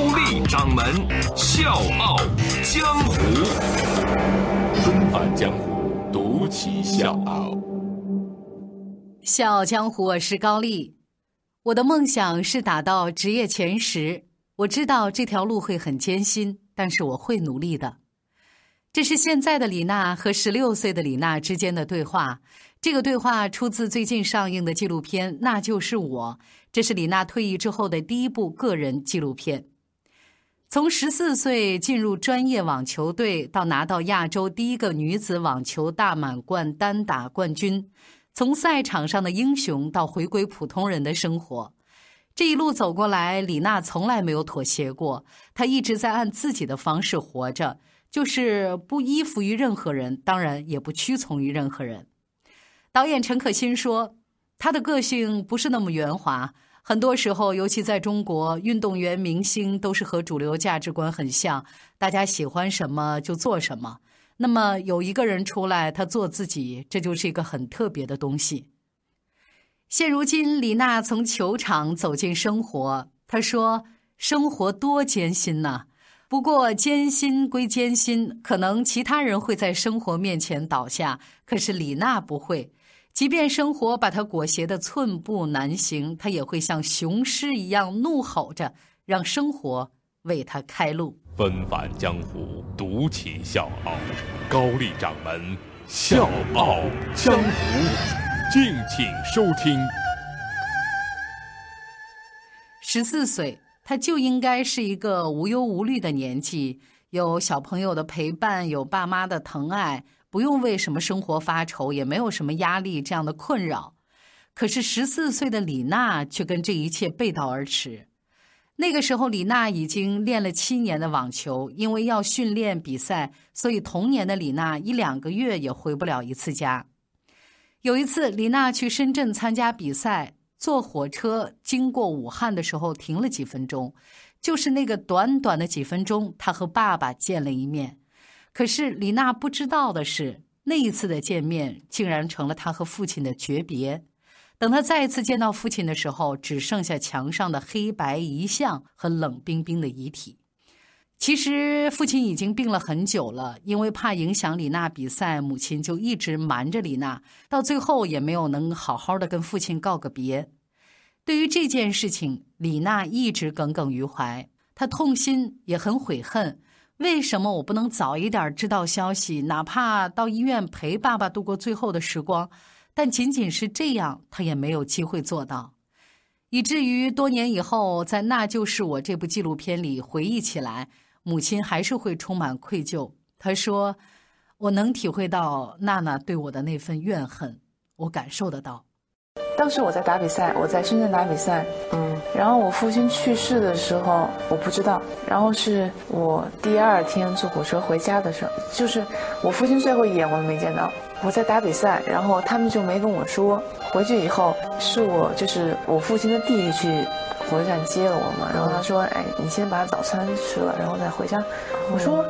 高丽掌门笑傲江湖，重返江湖，独骑笑傲。笑傲江湖，我是高丽。我的梦想是打到职业前十。我知道这条路会很艰辛，但是我会努力的。这是现在的李娜和十六岁的李娜之间的对话。这个对话出自最近上映的纪录片《那就是我》，这是李娜退役之后的第一部个人纪录片。从十四岁进入专业网球队，到拿到亚洲第一个女子网球大满贯单打冠军，从赛场上的英雄到回归普通人的生活，这一路走过来，李娜从来没有妥协过，她一直在按自己的方式活着。就是不依附于任何人，当然也不屈从于任何人。导演陈可辛说：“她的个性不是那么圆滑，很多时候，尤其在中国，运动员、明星都是和主流价值观很像，大家喜欢什么就做什么。那么有一个人出来，他做自己，这就是一个很特别的东西。”现如今，李娜从球场走进生活，她说：“生活多艰辛呐！”不过艰辛归艰辛，可能其他人会在生活面前倒下，可是李娜不会。即便生活把他裹挟的寸步难行，他也会像雄狮一样怒吼着，让生活为他开路。纷繁江湖，独起笑傲，高丽掌门笑傲江湖，敬请收听。十四岁。他就应该是一个无忧无虑的年纪，有小朋友的陪伴，有爸妈的疼爱，不用为什么生活发愁，也没有什么压力这样的困扰。可是十四岁的李娜却跟这一切背道而驰。那个时候，李娜已经练了七年的网球，因为要训练比赛，所以童年的李娜一两个月也回不了一次家。有一次，李娜去深圳参加比赛。坐火车经过武汉的时候停了几分钟，就是那个短短的几分钟，她和爸爸见了一面。可是李娜不知道的是，那一次的见面竟然成了她和父亲的诀别。等她再一次见到父亲的时候，只剩下墙上的黑白遗像和冷冰冰的遗体。其实父亲已经病了很久了，因为怕影响李娜比赛，母亲就一直瞒着李娜，到最后也没有能好好的跟父亲告个别。对于这件事情，李娜一直耿耿于怀，她痛心也很悔恨。为什么我不能早一点知道消息，哪怕到医院陪爸爸度过最后的时光？但仅仅是这样，她也没有机会做到，以至于多年以后，在《那就是我》这部纪录片里回忆起来。母亲还是会充满愧疚。她说：“我能体会到娜娜对我的那份怨恨，我感受得到。当时我在打比赛，我在深圳打比赛，嗯，然后我父亲去世的时候，我不知道。然后是我第二天坐火车回家的时候，就是我父亲最后一眼我都没见到。我在打比赛，然后他们就没跟我说。回去以后，是我就是我父亲的弟弟去。”火车站接了我嘛，然后他说：“哎，你先把早餐吃了，然后再回家。”我说：“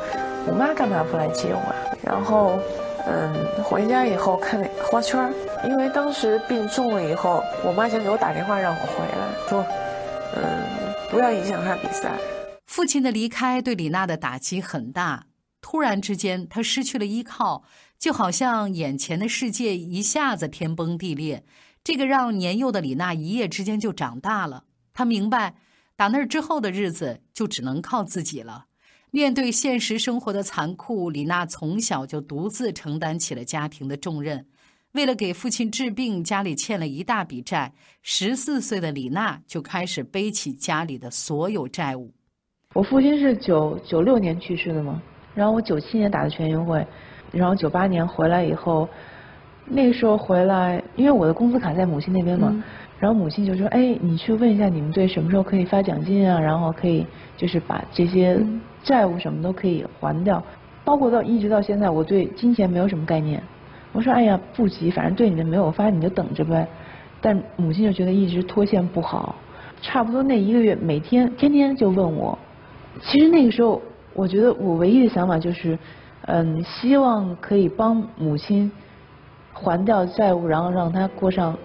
我妈干嘛不来接我啊？”然后，嗯，回家以后看那花圈因为当时病重了以后，我妈想给我打电话让我回来，说：“嗯，不要影响她比赛。”父亲的离开对李娜的打击很大，突然之间她失去了依靠，就好像眼前的世界一下子天崩地裂。这个让年幼的李娜一夜之间就长大了。她明白，打那之后的日子就只能靠自己了。面对现实生活的残酷，李娜从小就独自承担起了家庭的重任。为了给父亲治病，家里欠了一大笔债。十四岁的李娜就开始背起家里的所有债务。我父亲是九九六年去世的嘛，然后我九七年打的全运会，然后九八年回来以后，那个时候回来，因为我的工资卡在母亲那边嘛。然后母亲就说：“哎，你去问一下你们队什么时候可以发奖金啊？然后可以就是把这些债务什么都可以还掉。包括到一直到现在，我对金钱没有什么概念。我说：哎呀，不急，反正对你的没有发，你就等着呗。但母亲就觉得一直拖欠不好，差不多那一个月，每天天天就问我。其实那个时候，我觉得我唯一的想法就是，嗯，希望可以帮母亲还掉债务，然后让她过上。”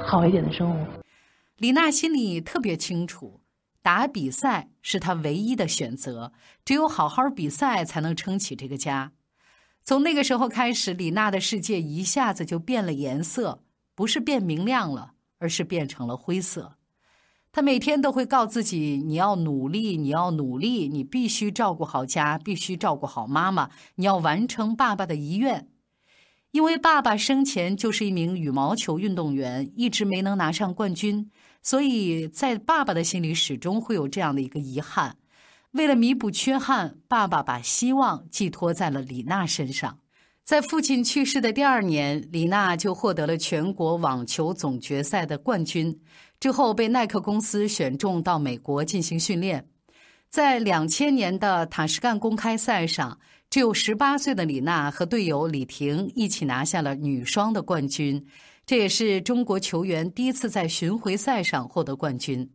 好一点的生活。李娜心里特别清楚，打比赛是他唯一的选择，只有好好比赛才能撑起这个家。从那个时候开始，李娜的世界一下子就变了颜色，不是变明亮了，而是变成了灰色。她每天都会告自己：“你要努力，你要努力，你必须照顾好家，必须照顾好妈妈，你要完成爸爸的遗愿。”因为爸爸生前就是一名羽毛球运动员，一直没能拿上冠军，所以在爸爸的心里始终会有这样的一个遗憾。为了弥补缺憾，爸爸把希望寄托在了李娜身上。在父亲去世的第二年，李娜就获得了全国网球总决赛的冠军，之后被耐克公司选中到美国进行训练。在两千年的塔什干公开赛上。只有十八岁的李娜和队友李婷一起拿下了女双的冠军，这也是中国球员第一次在巡回赛上获得冠军。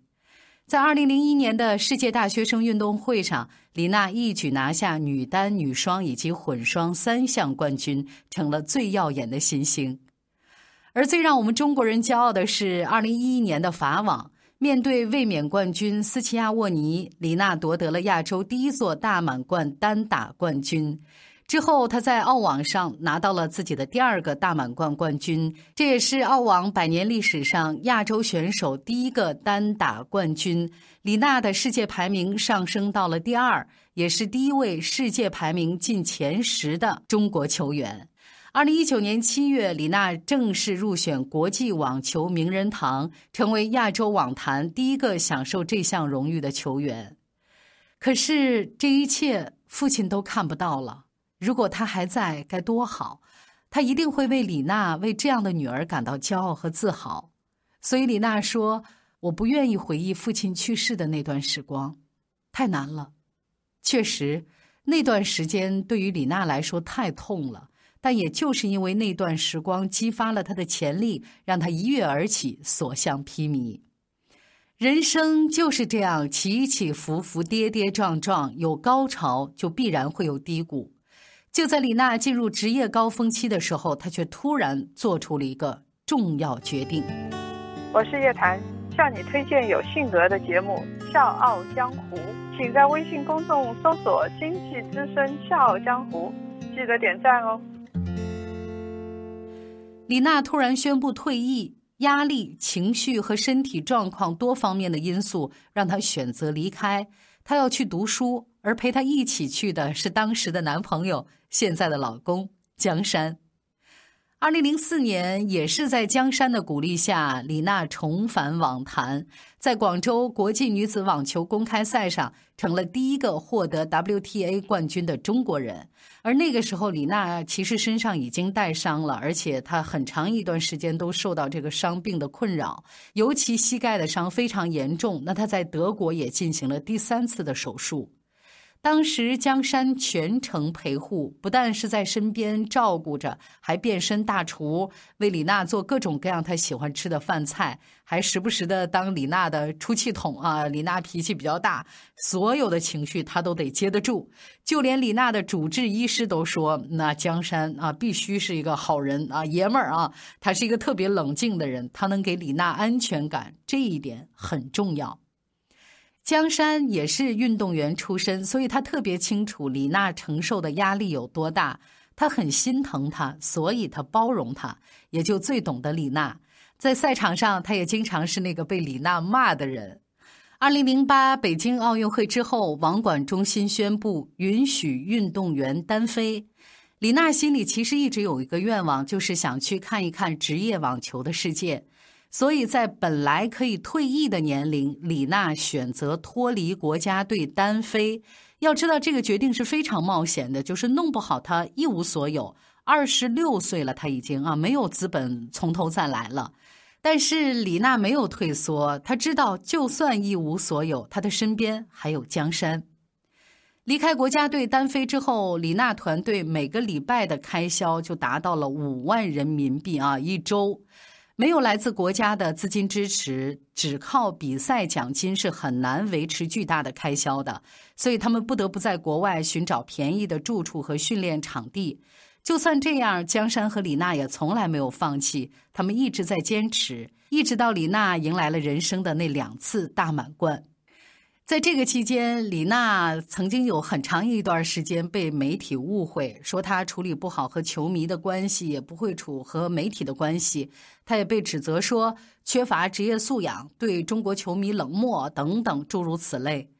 在二零零一年的世界大学生运动会上，李娜一举拿下女单、女双以及混双三项冠军，成了最耀眼的新星。而最让我们中国人骄傲的是，二零一一年的法网。面对卫冕冠军斯齐亚沃尼，李娜夺得了亚洲第一座大满贯单打冠军。之后，她在澳网上拿到了自己的第二个大满贯冠军，这也是澳网百年历史上亚洲选手第一个单打冠军。李娜的世界排名上升到了第二，也是第一位世界排名进前十的中国球员。二零一九年七月，李娜正式入选国际网球名人堂，成为亚洲网坛第一个享受这项荣誉的球员。可是这一切，父亲都看不到了。如果他还在，该多好！他一定会为李娜、为这样的女儿感到骄傲和自豪。所以李娜说：“我不愿意回忆父亲去世的那段时光，太难了。确实，那段时间对于李娜来说太痛了。”但也就是因为那段时光激发了他的潜力，让他一跃而起，所向披靡。人生就是这样起起伏伏、跌跌撞撞，有高潮就必然会有低谷。就在李娜进入职业高峰期的时候，她却突然做出了一个重要决定。我是叶檀，向你推荐有性格的节目《笑傲江湖》，请在微信公众搜索“经济之声笑傲江湖”，记得点赞哦。李娜突然宣布退役，压力、情绪和身体状况多方面的因素让她选择离开。她要去读书，而陪她一起去的是当时的男朋友，现在的老公江山。二零零四年，也是在江山的鼓励下，李娜重返网坛，在广州国际女子网球公开赛上，成了第一个获得 WTA 冠军的中国人。而那个时候，李娜其实身上已经带伤了，而且她很长一段时间都受到这个伤病的困扰，尤其膝盖的伤非常严重。那她在德国也进行了第三次的手术。当时江山全程陪护，不但是在身边照顾着，还变身大厨，为李娜做各种各样她喜欢吃的饭菜，还时不时的当李娜的出气筒啊。李娜脾气比较大，所有的情绪他都得接得住。就连李娜的主治医师都说，那江山啊，必须是一个好人啊，爷们儿啊，他是一个特别冷静的人，他能给李娜安全感，这一点很重要。江山也是运动员出身，所以他特别清楚李娜承受的压力有多大。他很心疼她，所以他包容她，也就最懂得李娜。在赛场上，他也经常是那个被李娜骂的人。二零零八北京奥运会之后，网管中心宣布允许运动员单飞。李娜心里其实一直有一个愿望，就是想去看一看职业网球的世界。所以在本来可以退役的年龄，李娜选择脱离国家队单飞。要知道，这个决定是非常冒险的，就是弄不好她一无所有。二十六岁了，她已经啊没有资本从头再来了。但是李娜没有退缩，她知道就算一无所有，她的身边还有江山。离开国家队单飞之后，李娜团队每个礼拜的开销就达到了五万人民币啊！一周没有来自国家的资金支持，只靠比赛奖金是很难维持巨大的开销的，所以他们不得不在国外寻找便宜的住处和训练场地。就算这样，江山和李娜也从来没有放弃，他们一直在坚持，一直到李娜迎来了人生的那两次大满贯。在这个期间，李娜曾经有很长一段时间被媒体误会，说她处理不好和球迷的关系，也不会处和媒体的关系。她也被指责说缺乏职业素养，对中国球迷冷漠等等诸如此类。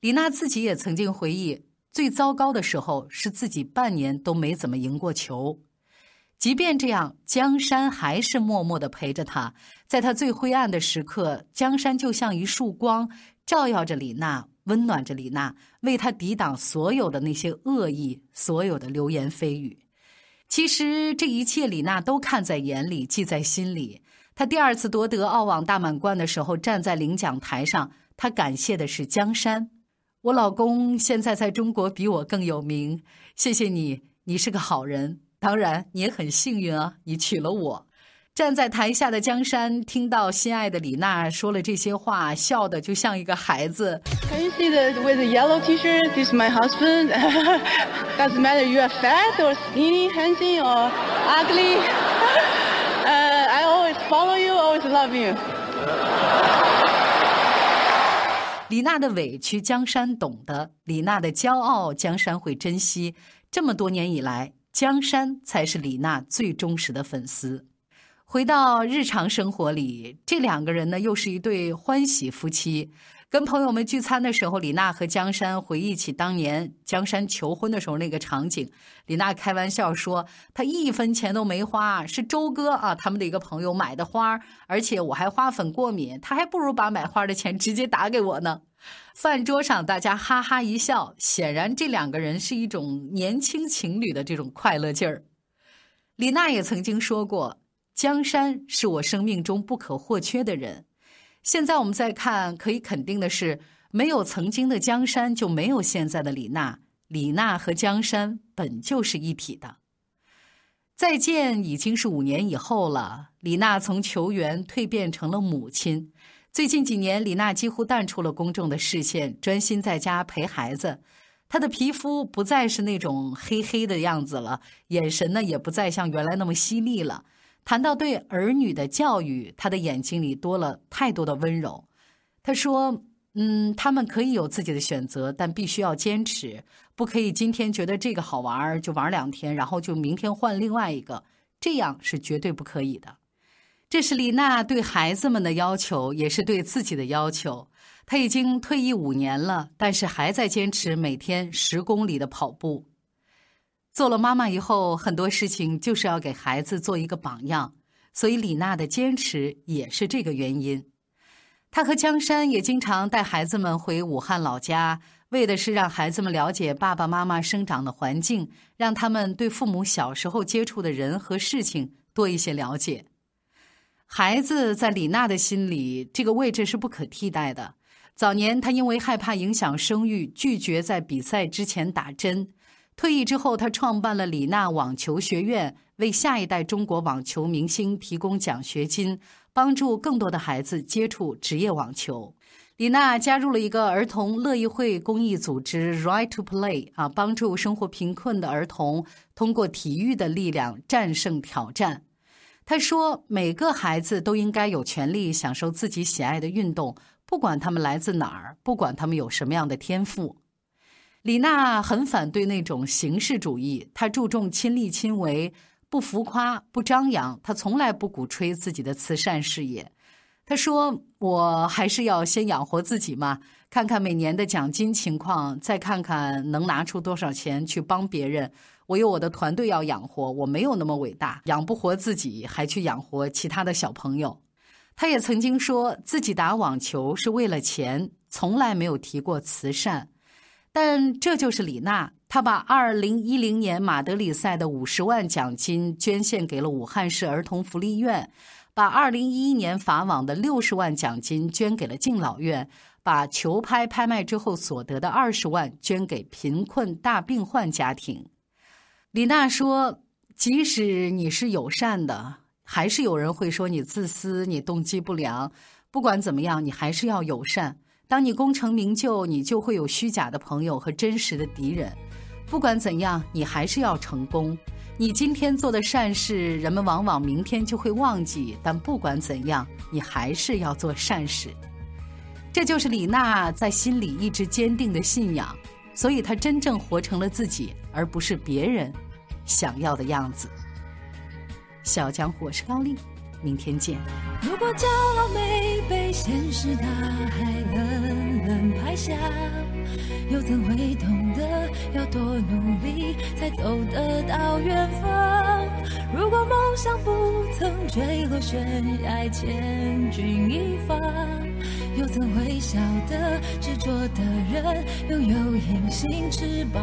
李娜自己也曾经回忆，最糟糕的时候是自己半年都没怎么赢过球。即便这样，江山还是默默地陪着她。在她最灰暗的时刻，江山就像一束光。照耀着李娜，温暖着李娜，为她抵挡所有的那些恶意，所有的流言蜚语。其实这一切，李娜都看在眼里，记在心里。她第二次夺得澳网大满贯的时候，站在领奖台上，她感谢的是江山。我老公现在在中国比我更有名，谢谢你，你是个好人。当然，你也很幸运啊，你娶了我。站在台下的江山听到心爱的李娜说了这些话，笑得就像一个孩子。Can you see the with the yellow T-shirt? This is my husband. Doesn't matter you are fat or skinny, handsome or ugly. Uh, I always follow you, always love you. 李娜的委屈，江山懂得；李娜的骄傲，江山会珍惜。这么多年以来，江山才是李娜最忠实的粉丝。回到日常生活里，这两个人呢又是一对欢喜夫妻。跟朋友们聚餐的时候，李娜和江山回忆起当年江山求婚的时候那个场景。李娜开玩笑说：“他一分钱都没花，是周哥啊，他们的一个朋友买的花，而且我还花粉过敏，他还不如把买花的钱直接打给我呢。”饭桌上大家哈哈一笑，显然这两个人是一种年轻情侣的这种快乐劲儿。李娜也曾经说过。江山是我生命中不可或缺的人。现在我们再看，可以肯定的是，没有曾经的江山，就没有现在的李娜。李娜和江山本就是一体的。再见已经是五年以后了。李娜从球员蜕变成了母亲。最近几年，李娜几乎淡出了公众的视线，专心在家陪孩子。她的皮肤不再是那种黑黑的样子了，眼神呢也不再像原来那么犀利了。谈到对儿女的教育，她的眼睛里多了太多的温柔。他说：“嗯，他们可以有自己的选择，但必须要坚持，不可以今天觉得这个好玩就玩两天，然后就明天换另外一个，这样是绝对不可以的。”这是李娜对孩子们的要求，也是对自己的要求。她已经退役五年了，但是还在坚持每天十公里的跑步。做了妈妈以后，很多事情就是要给孩子做一个榜样，所以李娜的坚持也是这个原因。她和江山也经常带孩子们回武汉老家，为的是让孩子们了解爸爸妈妈生长的环境，让他们对父母小时候接触的人和事情多一些了解。孩子在李娜的心里，这个位置是不可替代的。早年，她因为害怕影响声誉，拒绝在比赛之前打针。退役之后，他创办了李娜网球学院，为下一代中国网球明星提供奖学金，帮助更多的孩子接触职业网球。李娜加入了一个儿童乐意会公益组织 Right to Play，啊，帮助生活贫困的儿童通过体育的力量战胜挑战。他说：“每个孩子都应该有权利享受自己喜爱的运动，不管他们来自哪儿，不管他们有什么样的天赋。”李娜很反对那种形式主义，她注重亲力亲为，不浮夸，不张扬。她从来不鼓吹自己的慈善事业。她说：“我还是要先养活自己嘛，看看每年的奖金情况，再看看能拿出多少钱去帮别人。我有我的团队要养活，我没有那么伟大，养不活自己还去养活其他的小朋友。”他也曾经说自己打网球是为了钱，从来没有提过慈善。但这就是李娜，她把二零一零年马德里赛的五十万奖金捐献给了武汉市儿童福利院，把2011年法网的60万奖金捐给了敬老院，把球拍拍卖之后所得的20万捐给贫困大病患家庭。李娜说：“即使你是友善的，还是有人会说你自私，你动机不良。不管怎么样，你还是要友善。当你功成名就，你就会有虚假的朋友和真实的敌人。不管怎样，你还是要成功。”你今天做的善事，人们往往明天就会忘记。但不管怎样，你还是要做善事。这就是李娜在心里一直坚定的信仰，所以她真正活成了自己，而不是别人想要的样子。小江湖，我是高丽。明天见。如果骄傲没被现实大海冷冷拍下，又怎会懂得要多努力才走得到远方？如果梦想不曾坠落悬崖，千钧一发，又怎会晓得执着的人拥有隐形翅膀？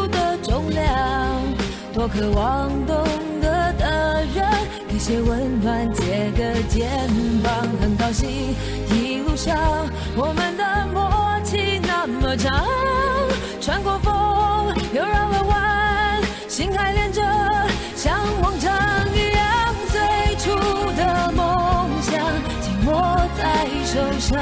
多渴望懂得的人，给。些温暖，借个肩膀，很高兴一路上我们的默契那么长。穿过风，又绕了弯，心还连着，像往常一样。最初的梦想紧握在手上，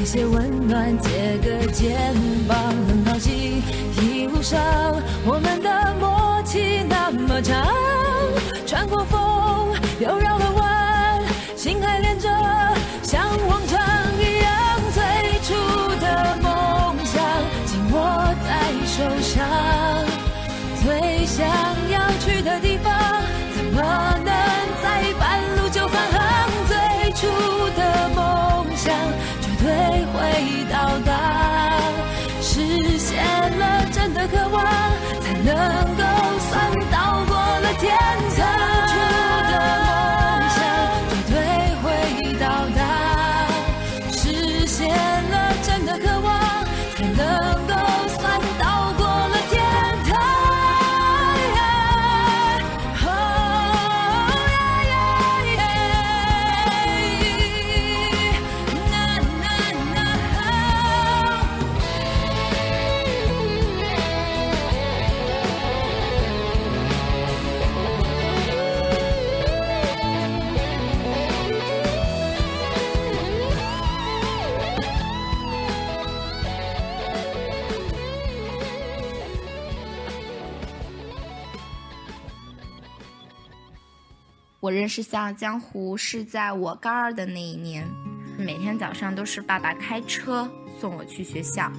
一些温暖，借个肩膀，很高兴一路上我们的默契那么长。认识《笑傲江湖》是在我高二的那一年，每天早上都是爸爸开车送我去学校。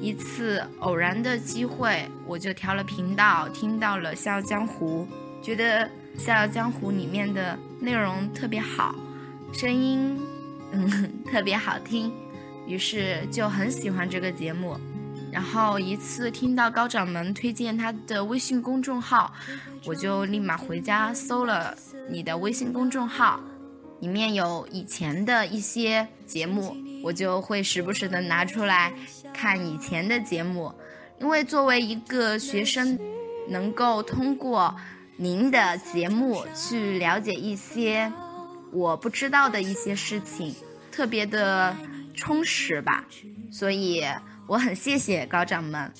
一次偶然的机会，我就调了频道，听到了《笑傲江湖》，觉得《笑傲江湖》里面的内容特别好，声音嗯特别好听，于是就很喜欢这个节目。然后一次听到高掌门推荐他的微信公众号，我就立马回家搜了你的微信公众号，里面有以前的一些节目，我就会时不时的拿出来看以前的节目，因为作为一个学生，能够通过您的节目去了解一些我不知道的一些事情，特别的充实吧，所以。我很谢谢高掌门，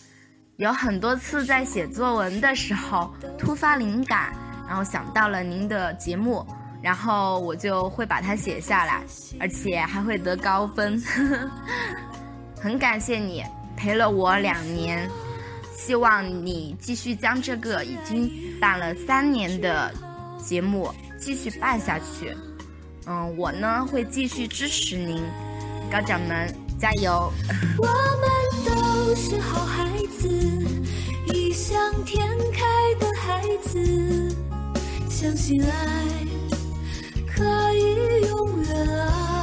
有很多次在写作文的时候突发灵感，然后想到了您的节目，然后我就会把它写下来，而且还会得高分。很感谢你陪了我两年，希望你继续将这个已经办了三年的节目继续办下去。嗯，我呢会继续支持您，高掌门加油。不是好孩子，异想天开的孩子，相信爱可以永远啊。